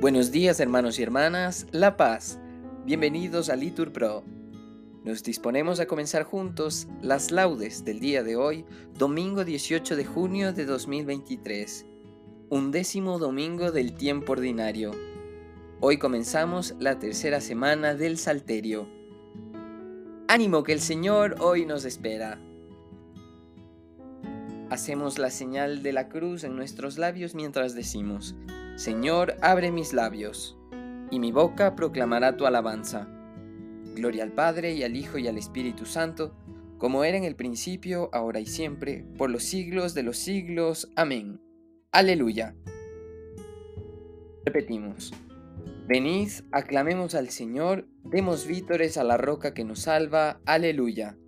Buenos días hermanos y hermanas, La Paz. Bienvenidos a Litur Pro. Nos disponemos a comenzar juntos las laudes del día de hoy, domingo 18 de junio de 2023, undécimo domingo del tiempo ordinario. Hoy comenzamos la tercera semana del Salterio. Ánimo que el Señor hoy nos espera. Hacemos la señal de la cruz en nuestros labios mientras decimos, Señor, abre mis labios, y mi boca proclamará tu alabanza. Gloria al Padre y al Hijo y al Espíritu Santo, como era en el principio, ahora y siempre, por los siglos de los siglos. Amén. Aleluya. Repetimos. Venid, aclamemos al Señor, demos vítores a la roca que nos salva. Aleluya.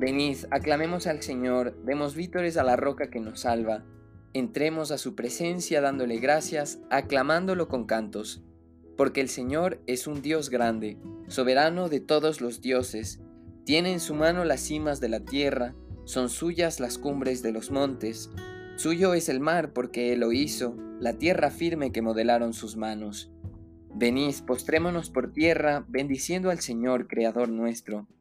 Venid, aclamemos al Señor, demos vítores a la roca que nos salva. Entremos a su presencia dándole gracias, aclamándolo con cantos. Porque el Señor es un Dios grande, soberano de todos los dioses. Tiene en su mano las cimas de la tierra, son suyas las cumbres de los montes. Suyo es el mar porque Él lo hizo, la tierra firme que modelaron sus manos. Venid, postrémonos por tierra, bendiciendo al Señor, Creador nuestro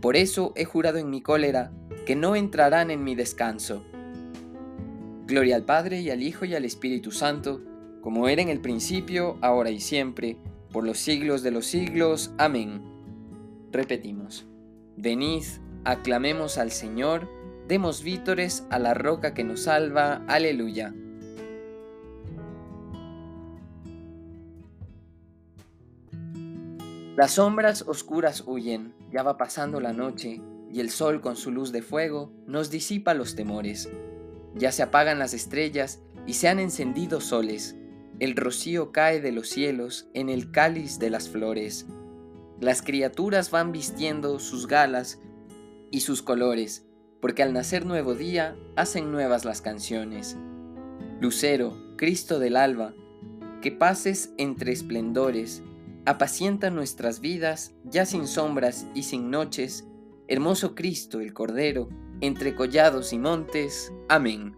Por eso he jurado en mi cólera, que no entrarán en mi descanso. Gloria al Padre y al Hijo y al Espíritu Santo, como era en el principio, ahora y siempre, por los siglos de los siglos. Amén. Repetimos. Venid, aclamemos al Señor, demos vítores a la roca que nos salva. Aleluya. Las sombras oscuras huyen, ya va pasando la noche, y el sol con su luz de fuego nos disipa los temores. Ya se apagan las estrellas y se han encendido soles. El rocío cae de los cielos en el cáliz de las flores. Las criaturas van vistiendo sus galas y sus colores, porque al nacer nuevo día hacen nuevas las canciones. Lucero, Cristo del alba, que pases entre esplendores, apacienta nuestras vidas ya sin sombras y sin noches, Hermoso Cristo el Cordero, entre collados y montes. Amén.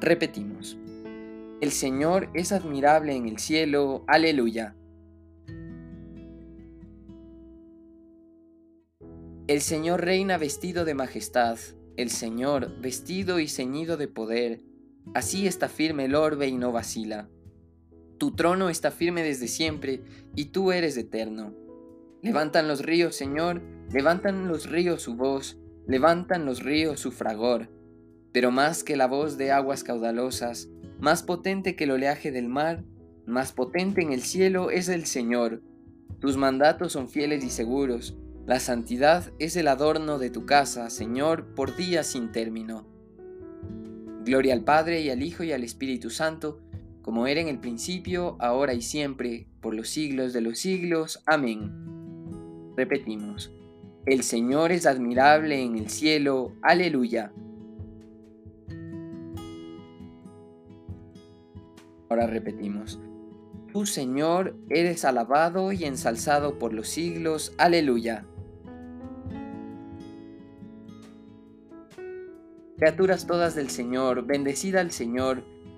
Repetimos. El Señor es admirable en el cielo. Aleluya. El Señor reina vestido de majestad, el Señor vestido y ceñido de poder. Así está firme el orbe y no vacila. Tu trono está firme desde siempre, y tú eres eterno. Levantan los ríos, Señor, levantan los ríos su voz, levantan los ríos su fragor. Pero más que la voz de aguas caudalosas, más potente que el oleaje del mar, más potente en el cielo es el Señor. Tus mandatos son fieles y seguros. La santidad es el adorno de tu casa, Señor, por días sin término. Gloria al Padre y al Hijo y al Espíritu Santo, como era en el principio, ahora y siempre, por los siglos de los siglos. Amén. Repetimos, el Señor es admirable en el cielo, aleluya. Ahora repetimos, tú Señor eres alabado y ensalzado por los siglos, aleluya. Criaturas todas del Señor, bendecida al Señor,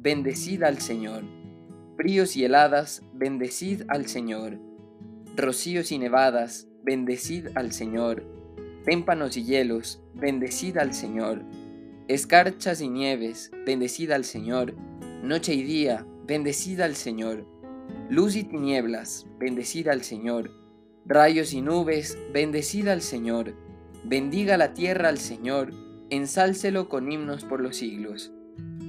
bendecida al Señor. Fríos y heladas, bendecid al Señor. Rocíos y nevadas, bendecid al Señor. Témpanos y hielos, bendecid al Señor. Escarchas y nieves, bendecid al Señor. Noche y día, bendecida al Señor. Luz y tinieblas, bendecida al Señor. Rayos y nubes, bendecida al Señor. Bendiga la tierra al Señor, ensálcelo con himnos por los siglos.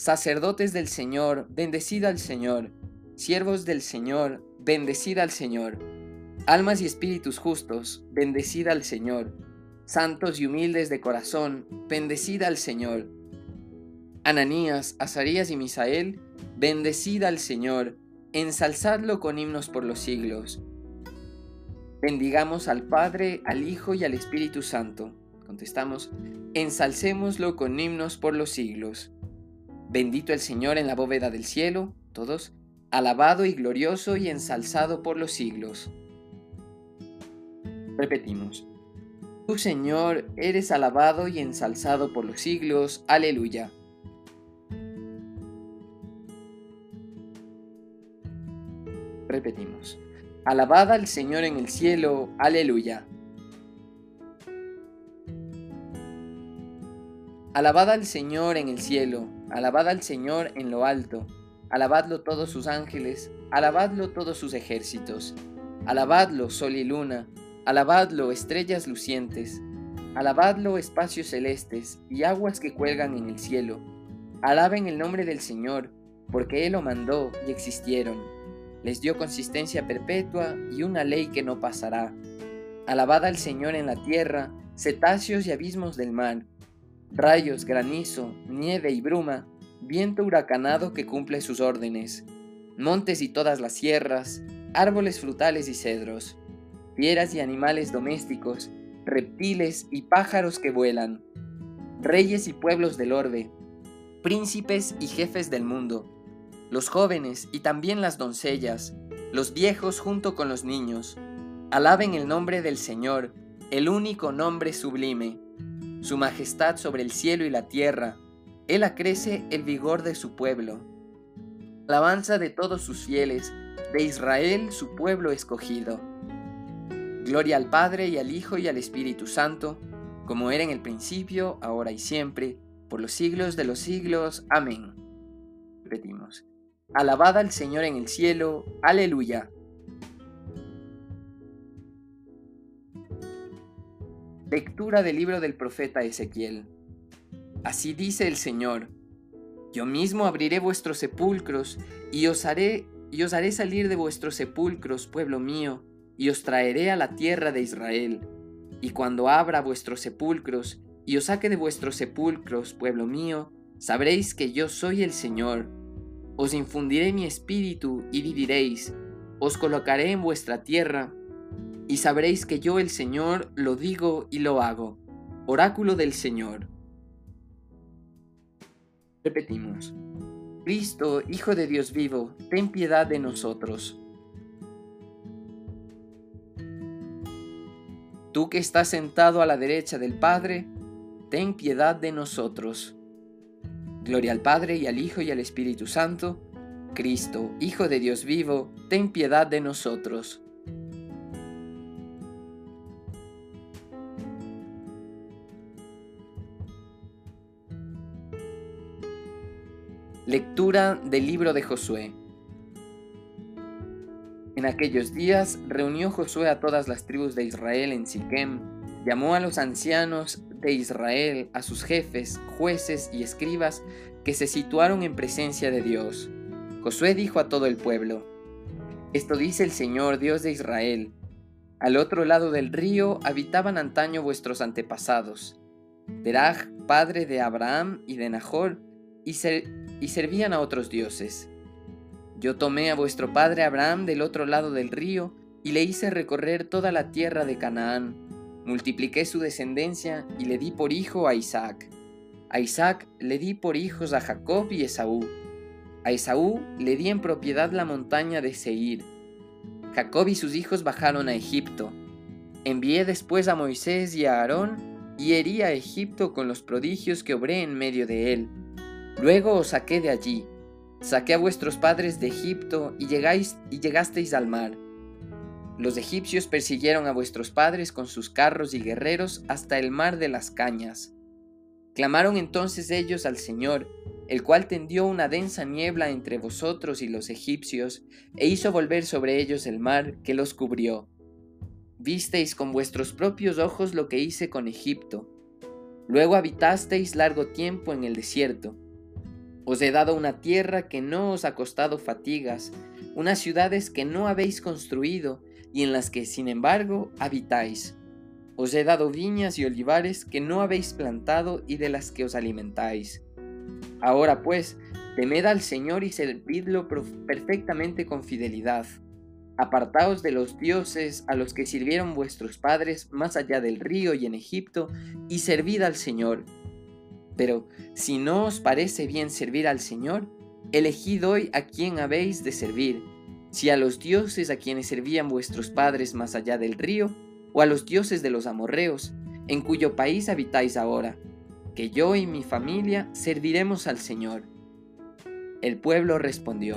Sacerdotes del Señor, bendecida al Señor. Siervos del Señor, bendecida al Señor. Almas y espíritus justos, bendecida al Señor. Santos y humildes de corazón, bendecida al Señor. Ananías, Azarías y Misael, bendecida al Señor, ensalzadlo con himnos por los siglos. Bendigamos al Padre, al Hijo y al Espíritu Santo. Contestamos, ensalcémoslo con himnos por los siglos. Bendito el Señor en la bóveda del cielo, todos, alabado y glorioso y ensalzado por los siglos. Repetimos, Tú Señor eres alabado y ensalzado por los siglos, aleluya. Repetimos, alabad al Señor en el cielo, aleluya. Alabad al Señor en el cielo, alabad al Señor en lo alto, alabadlo todos sus ángeles, alabadlo todos sus ejércitos, alabadlo sol y luna, alabadlo estrellas lucientes, alabadlo espacios celestes y aguas que cuelgan en el cielo, alaben el nombre del Señor, porque Él lo mandó y existieron, les dio consistencia perpetua y una ley que no pasará. Alabad al Señor en la tierra, cetáceos y abismos del mar, rayos, granizo, nieve y bruma, viento huracanado que cumple sus órdenes, montes y todas las sierras, árboles frutales y cedros, fieras y animales domésticos, reptiles y pájaros que vuelan, reyes y pueblos del orbe, príncipes y jefes del mundo, los jóvenes y también las doncellas, los viejos junto con los niños, alaben el nombre del Señor, el único nombre sublime su majestad sobre el cielo y la tierra, Él acrece el vigor de su pueblo. Alabanza de todos sus fieles, de Israel su pueblo escogido. Gloria al Padre y al Hijo y al Espíritu Santo, como era en el principio, ahora y siempre, por los siglos de los siglos. Amén. Repetimos. Alabad al Señor en el cielo. Aleluya. Lectura del libro del profeta Ezequiel. Así dice el Señor, yo mismo abriré vuestros sepulcros y os haré y os haré salir de vuestros sepulcros, pueblo mío, y os traeré a la tierra de Israel. Y cuando abra vuestros sepulcros y os saque de vuestros sepulcros, pueblo mío, sabréis que yo soy el Señor. Os infundiré mi espíritu y viviréis. Os colocaré en vuestra tierra y sabréis que yo el Señor lo digo y lo hago. Oráculo del Señor. Repetimos. Cristo, Hijo de Dios vivo, ten piedad de nosotros. Tú que estás sentado a la derecha del Padre, ten piedad de nosotros. Gloria al Padre y al Hijo y al Espíritu Santo. Cristo, Hijo de Dios vivo, ten piedad de nosotros. Lectura del libro de Josué. En aquellos días reunió Josué a todas las tribus de Israel en Siquem, llamó a los ancianos de Israel, a sus jefes, jueces y escribas que se situaron en presencia de Dios. Josué dijo a todo el pueblo, Esto dice el Señor Dios de Israel, al otro lado del río habitaban antaño vuestros antepasados, Teraj, padre de Abraham y de Nahor, y, servían a otros dioses. Yo tomé a vuestro padre Abraham del otro lado del río y le hice recorrer toda la tierra de Canaán. Multipliqué su descendencia y le di por hijo a Isaac. A Isaac le di por hijos a Jacob y Esaú. A Esaú le di en propiedad la montaña de Seir. Jacob y sus hijos bajaron a Egipto. Envié después a Moisés y a Aarón y herí a Egipto con los prodigios que obré en medio de él. Luego os saqué de allí, saqué a vuestros padres de Egipto y, llegáis, y llegasteis al mar. Los egipcios persiguieron a vuestros padres con sus carros y guerreros hasta el mar de las cañas. Clamaron entonces ellos al Señor, el cual tendió una densa niebla entre vosotros y los egipcios, e hizo volver sobre ellos el mar que los cubrió. Visteis con vuestros propios ojos lo que hice con Egipto. Luego habitasteis largo tiempo en el desierto. Os he dado una tierra que no os ha costado fatigas, unas ciudades que no habéis construido y en las que sin embargo habitáis. Os he dado viñas y olivares que no habéis plantado y de las que os alimentáis. Ahora pues, temed al Señor y servidlo perfectamente con fidelidad. Apartaos de los dioses a los que sirvieron vuestros padres más allá del río y en Egipto, y servid al Señor. Pero si no os parece bien servir al Señor, elegid hoy a quién habéis de servir, si a los dioses a quienes servían vuestros padres más allá del río, o a los dioses de los amorreos, en cuyo país habitáis ahora, que yo y mi familia serviremos al Señor. El pueblo respondió,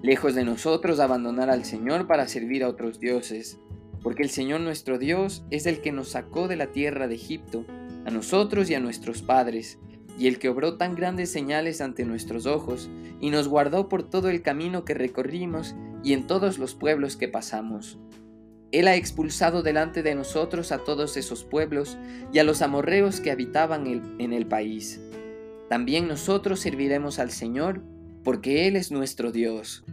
Lejos de nosotros abandonar al Señor para servir a otros dioses, porque el Señor nuestro Dios es el que nos sacó de la tierra de Egipto, a nosotros y a nuestros padres, y el que obró tan grandes señales ante nuestros ojos, y nos guardó por todo el camino que recorrimos y en todos los pueblos que pasamos. Él ha expulsado delante de nosotros a todos esos pueblos y a los amorreos que habitaban en el país. También nosotros serviremos al Señor, porque Él es nuestro Dios.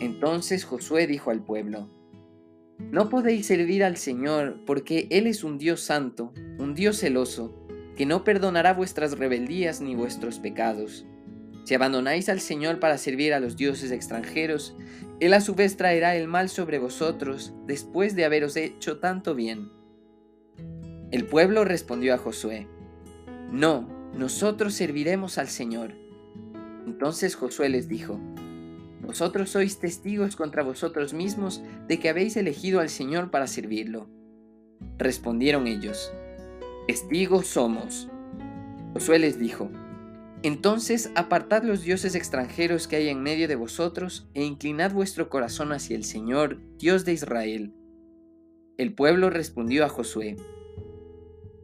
Entonces Josué dijo al pueblo, No podéis servir al Señor, porque Él es un Dios santo, un Dios celoso, que no perdonará vuestras rebeldías ni vuestros pecados. Si abandonáis al Señor para servir a los dioses extranjeros, Él a su vez traerá el mal sobre vosotros después de haberos hecho tanto bien. El pueblo respondió a Josué, No, nosotros serviremos al Señor. Entonces Josué les dijo, Vosotros sois testigos contra vosotros mismos de que habéis elegido al Señor para servirlo. Respondieron ellos, Testigos somos. Josué les dijo, entonces apartad los dioses extranjeros que hay en medio de vosotros e inclinad vuestro corazón hacia el Señor, Dios de Israel. El pueblo respondió a Josué,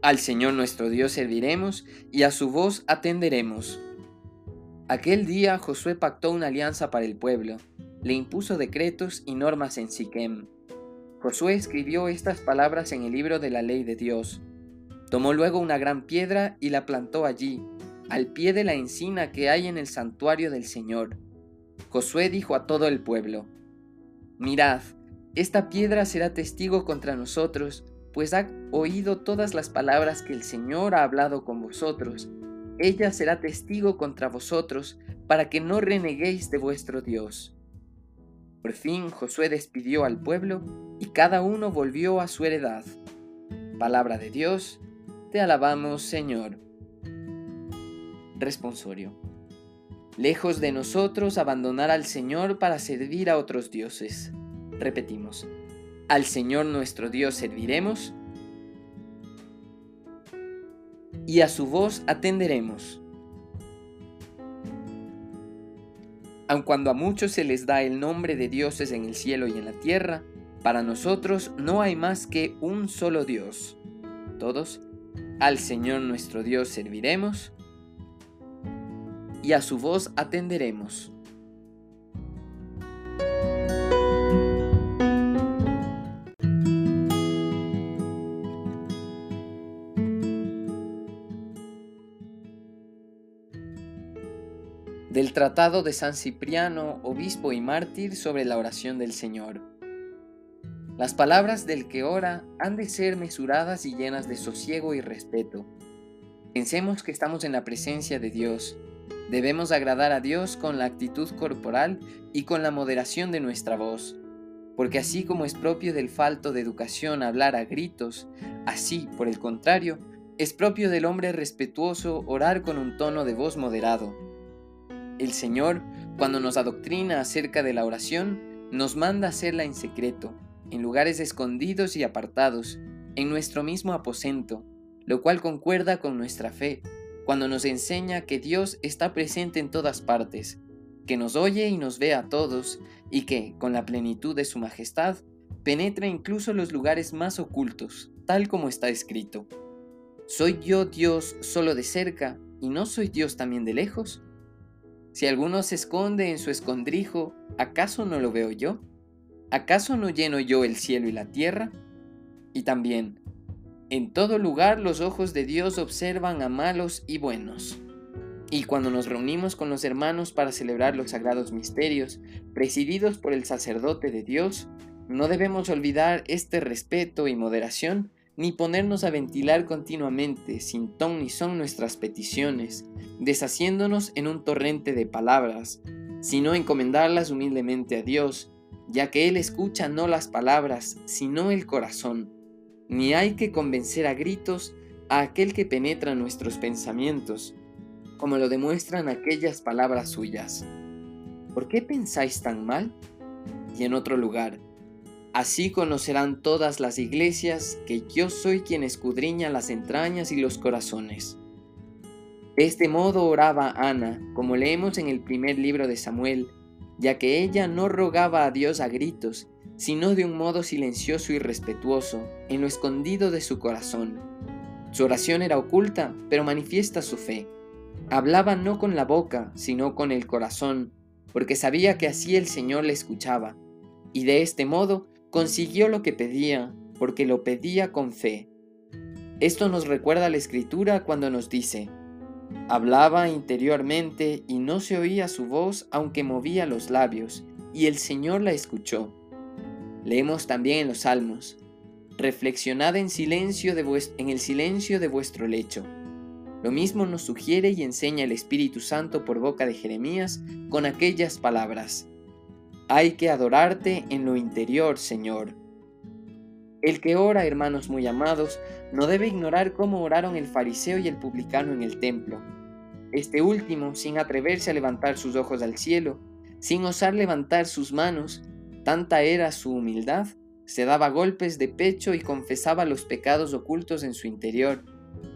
Al Señor nuestro Dios serviremos y a su voz atenderemos. Aquel día Josué pactó una alianza para el pueblo, le impuso decretos y normas en Siquem. Josué escribió estas palabras en el libro de la ley de Dios. Tomó luego una gran piedra y la plantó allí al pie de la encina que hay en el santuario del Señor. Josué dijo a todo el pueblo, Mirad, esta piedra será testigo contra nosotros, pues ha oído todas las palabras que el Señor ha hablado con vosotros. Ella será testigo contra vosotros, para que no reneguéis de vuestro Dios. Por fin Josué despidió al pueblo, y cada uno volvió a su heredad. Palabra de Dios, te alabamos Señor. Responsorio. Lejos de nosotros abandonar al Señor para servir a otros dioses. Repetimos. Al Señor nuestro Dios serviremos y a su voz atenderemos. Aun cuando a muchos se les da el nombre de dioses en el cielo y en la tierra, para nosotros no hay más que un solo Dios. Todos, al Señor nuestro Dios serviremos y a su voz atenderemos. Del Tratado de San Cipriano, obispo y mártir sobre la oración del Señor. Las palabras del que ora han de ser mesuradas y llenas de sosiego y respeto. Pensemos que estamos en la presencia de Dios Debemos agradar a Dios con la actitud corporal y con la moderación de nuestra voz, porque así como es propio del falto de educación hablar a gritos, así, por el contrario, es propio del hombre respetuoso orar con un tono de voz moderado. El Señor, cuando nos adoctrina acerca de la oración, nos manda hacerla en secreto, en lugares escondidos y apartados, en nuestro mismo aposento, lo cual concuerda con nuestra fe, cuando nos enseña que Dios está presente en todas partes, que nos oye y nos ve a todos, y que, con la plenitud de su majestad, penetra incluso los lugares más ocultos, tal como está escrito. ¿Soy yo Dios solo de cerca y no soy Dios también de lejos? Si alguno se esconde en su escondrijo, ¿acaso no lo veo yo? ¿Acaso no lleno yo el cielo y la tierra? Y también, en todo lugar los ojos de Dios observan a malos y buenos. Y cuando nos reunimos con los hermanos para celebrar los sagrados misterios, presididos por el sacerdote de Dios, no debemos olvidar este respeto y moderación, ni ponernos a ventilar continuamente, sin ton ni son nuestras peticiones, deshaciéndonos en un torrente de palabras, sino encomendarlas humildemente a Dios, ya que Él escucha no las palabras, sino el corazón, ni hay que convencer a gritos a aquel que penetra nuestros pensamientos, como lo demuestran aquellas palabras suyas. ¿Por qué pensáis tan mal? Y en otro lugar, así conocerán todas las iglesias que yo soy quien escudriña las entrañas y los corazones. De este modo oraba Ana, como leemos en el primer libro de Samuel, ya que ella no rogaba a Dios a gritos, sino de un modo silencioso y respetuoso, en lo escondido de su corazón. Su oración era oculta, pero manifiesta su fe. Hablaba no con la boca, sino con el corazón, porque sabía que así el Señor le escuchaba, y de este modo consiguió lo que pedía, porque lo pedía con fe. Esto nos recuerda la Escritura cuando nos dice, Hablaba interiormente y no se oía su voz aunque movía los labios, y el Señor la escuchó. Leemos también en los Salmos, Reflexionad en, silencio en el silencio de vuestro lecho lo mismo nos sugiere y enseña el Espíritu Santo por boca de Jeremías con aquellas palabras. Hay que adorarte en lo interior, Señor. El que ora, hermanos muy amados, no debe ignorar cómo oraron el fariseo y el publicano en el templo. Este último, sin atreverse a levantar sus ojos al cielo, sin osar levantar sus manos, tanta era su humildad, se daba golpes de pecho y confesaba los pecados ocultos en su interior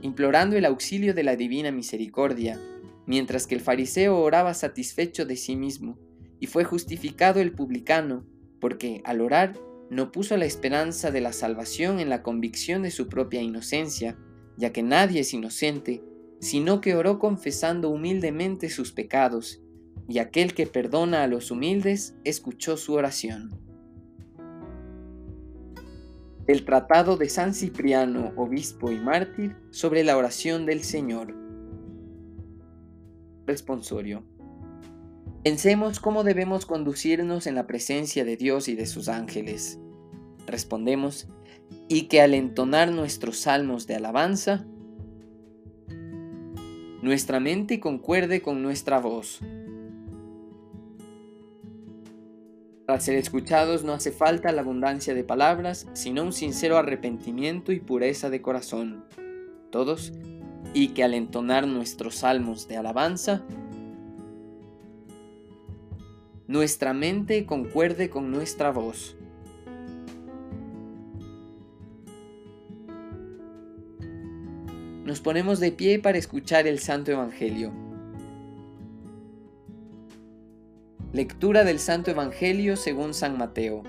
implorando el auxilio de la divina misericordia, mientras que el fariseo oraba satisfecho de sí mismo, y fue justificado el publicano, porque al orar no puso la esperanza de la salvación en la convicción de su propia inocencia, ya que nadie es inocente, sino que oró confesando humildemente sus pecados, y aquel que perdona a los humildes escuchó su oración. El Tratado de San Cipriano, Obispo y Mártir, sobre la oración del Señor. Responsorio. Pensemos cómo debemos conducirnos en la presencia de Dios y de sus ángeles. Respondemos, y que al entonar nuestros salmos de alabanza, nuestra mente concuerde con nuestra voz Para ser escuchados no hace falta la abundancia de palabras, sino un sincero arrepentimiento y pureza de corazón. Todos, y que al entonar nuestros salmos de alabanza, nuestra mente concuerde con nuestra voz. Nos ponemos de pie para escuchar el Santo Evangelio. Lectura del Santo Evangelio según San Mateo.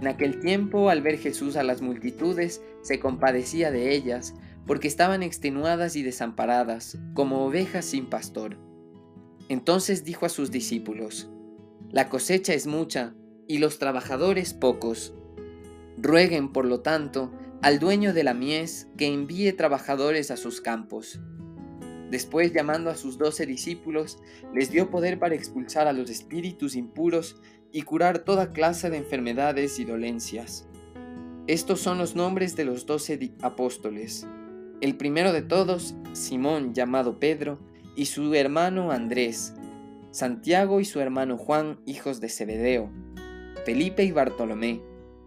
En aquel tiempo, al ver Jesús a las multitudes, se compadecía de ellas, porque estaban extenuadas y desamparadas, como ovejas sin pastor. Entonces dijo a sus discípulos, La cosecha es mucha, y los trabajadores pocos. Rueguen, por lo tanto, al dueño de la mies que envíe trabajadores a sus campos. Después, llamando a sus doce discípulos, les dio poder para expulsar a los espíritus impuros y curar toda clase de enfermedades y dolencias. Estos son los nombres de los doce apóstoles. El primero de todos, Simón llamado Pedro, y su hermano Andrés, Santiago y su hermano Juan, hijos de Zebedeo, Felipe y Bartolomé,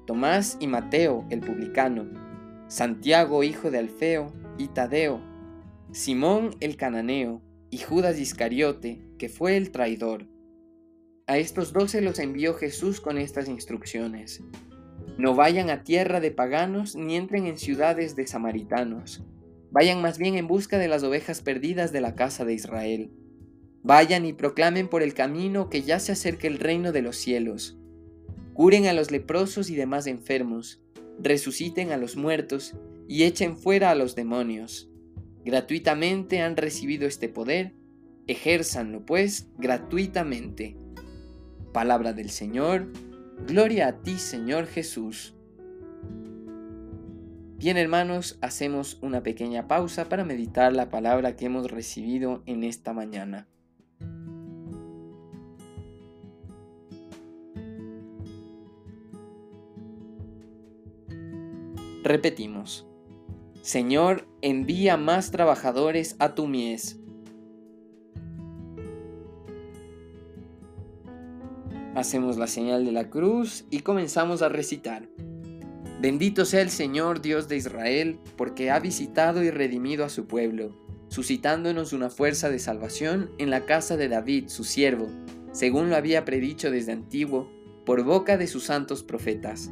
Tomás y Mateo, el publicano, Santiago, hijo de Alfeo, y Tadeo, Simón el cananeo, y Judas Iscariote, que fue el traidor. A estos doce los envió Jesús con estas instrucciones. No vayan a tierra de paganos ni entren en ciudades de samaritanos. Vayan más bien en busca de las ovejas perdidas de la casa de Israel. Vayan y proclamen por el camino que ya se acerca el reino de los cielos. Curen a los leprosos y demás enfermos, resuciten a los muertos y echen fuera a los demonios. Gratuitamente han recibido este poder, ejérzanlo pues gratuitamente. Palabra del Señor, gloria a ti Señor Jesús. Bien hermanos, hacemos una pequeña pausa para meditar la palabra que hemos recibido en esta mañana. Repetimos. Señor, envía más trabajadores a tu mies. Hacemos la señal de la cruz y comenzamos a recitar. Bendito sea el Señor Dios de Israel, porque ha visitado y redimido a su pueblo, suscitándonos una fuerza de salvación en la casa de David, su siervo, según lo había predicho desde antiguo, por boca de sus santos profetas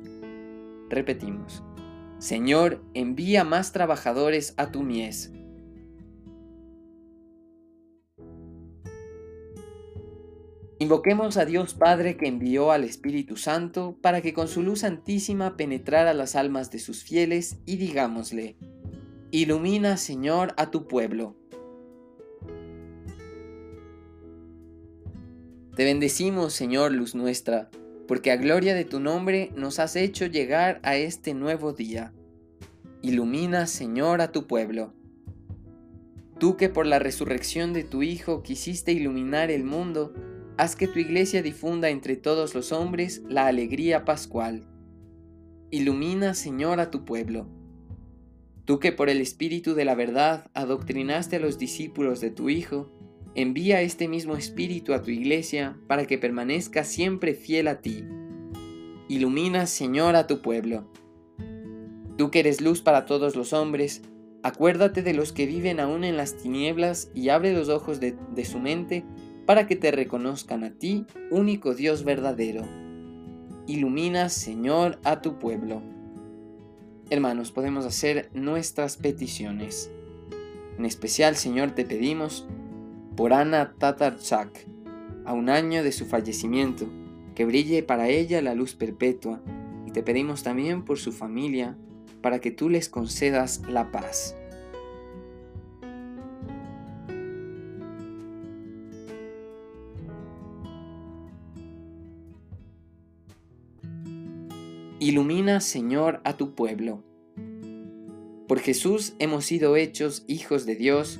Repetimos, Señor, envía más trabajadores a tu mies. Invoquemos a Dios Padre que envió al Espíritu Santo para que con su luz santísima penetrara las almas de sus fieles y digámosle, Ilumina, Señor, a tu pueblo. Te bendecimos, Señor, luz nuestra porque a gloria de tu nombre nos has hecho llegar a este nuevo día. Ilumina, Señor, a tu pueblo. Tú que por la resurrección de tu Hijo quisiste iluminar el mundo, haz que tu iglesia difunda entre todos los hombres la alegría pascual. Ilumina, Señor, a tu pueblo. Tú que por el Espíritu de la verdad adoctrinaste a los discípulos de tu Hijo, Envía este mismo Espíritu a tu iglesia para que permanezca siempre fiel a ti. Ilumina, Señor, a tu pueblo. Tú que eres luz para todos los hombres, acuérdate de los que viven aún en las tinieblas y abre los ojos de, su mente para que te reconozcan a ti, único Dios verdadero. Ilumina, Señor, a tu pueblo. Hermanos, podemos hacer nuestras peticiones. En especial, Señor, te pedimos por Ana a un año de su fallecimiento, que brille para ella la luz perpetua, y te pedimos también por su familia, para que tú les concedas la paz. Ilumina, Señor, a tu pueblo. Por Jesús hemos sido hechos hijos de Dios,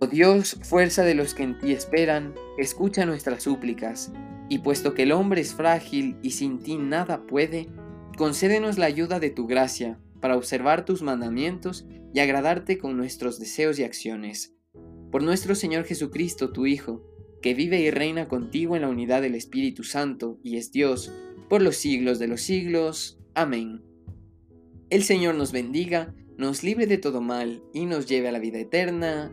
Oh Dios, fuerza de los que en ti esperan, escucha nuestras súplicas, y puesto que el hombre es frágil y sin ti nada puede, concédenos la ayuda de tu gracia para observar tus mandamientos y agradarte con nuestros deseos y acciones. Por nuestro Señor Jesucristo, tu Hijo, que vive y reina contigo en la unidad del Espíritu Santo y es Dios, por los siglos de los siglos. Amén. El Señor nos bendiga, nos libre de todo mal y nos lleve a la vida eterna.